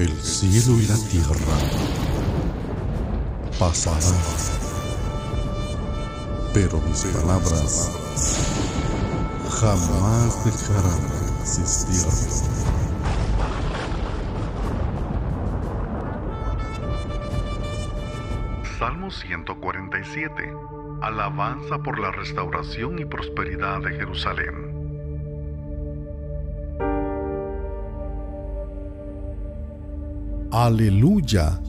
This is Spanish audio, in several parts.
El cielo y la tierra pasarán, pero mis palabras jamás dejarán de existir. Salmo 147. Alabanza por la restauración y prosperidad de Jerusalén. Aleluya.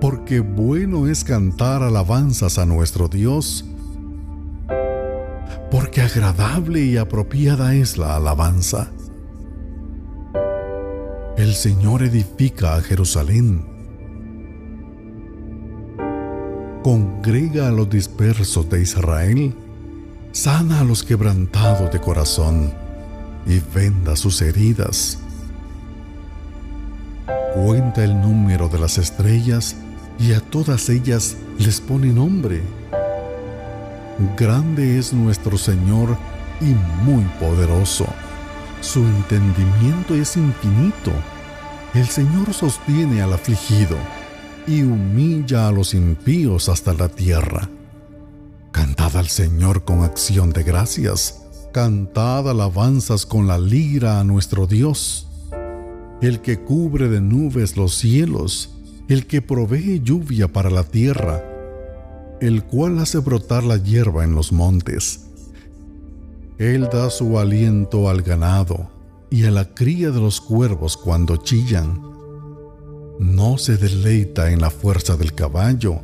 Porque bueno es cantar alabanzas a nuestro Dios. Porque agradable y apropiada es la alabanza. El Señor edifica a Jerusalén. Congrega a los dispersos de Israel. Sana a los quebrantados de corazón y venda sus heridas cuenta el número de las estrellas y a todas ellas les pone nombre. Grande es nuestro Señor y muy poderoso. Su entendimiento es infinito. El Señor sostiene al afligido y humilla a los impíos hasta la tierra. Cantad al Señor con acción de gracias. Cantad alabanzas con la lira a nuestro Dios el que cubre de nubes los cielos, el que provee lluvia para la tierra, el cual hace brotar la hierba en los montes. Él da su aliento al ganado y a la cría de los cuervos cuando chillan. No se deleita en la fuerza del caballo,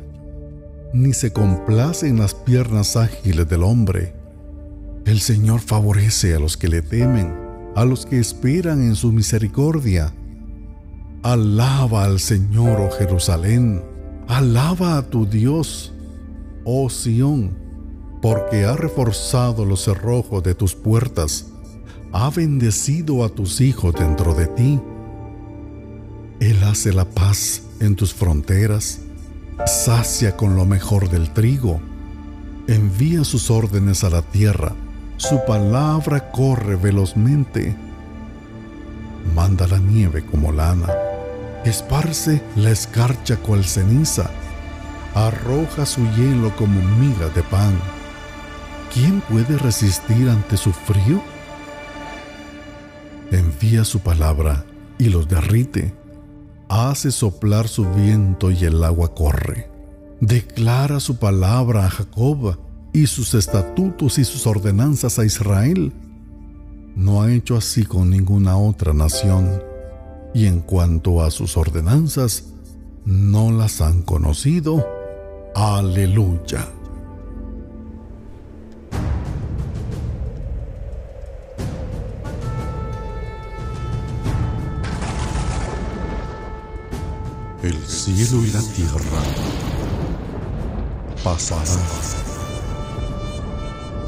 ni se complace en las piernas ágiles del hombre. El Señor favorece a los que le temen a los que esperan en su misericordia. Alaba al Señor, oh Jerusalén, alaba a tu Dios, oh Sión, porque ha reforzado los cerrojos de tus puertas, ha bendecido a tus hijos dentro de ti. Él hace la paz en tus fronteras, sacia con lo mejor del trigo, envía sus órdenes a la tierra su palabra corre velozmente. Manda la nieve como lana, esparce la escarcha cual ceniza, arroja su hielo como miga de pan. ¿Quién puede resistir ante su frío? Envía su palabra y los derrite. Hace soplar su viento y el agua corre. Declara su palabra a Jacob y sus estatutos y sus ordenanzas a Israel. No ha hecho así con ninguna otra nación, y en cuanto a sus ordenanzas, no las han conocido. Aleluya. El cielo y la tierra pasarán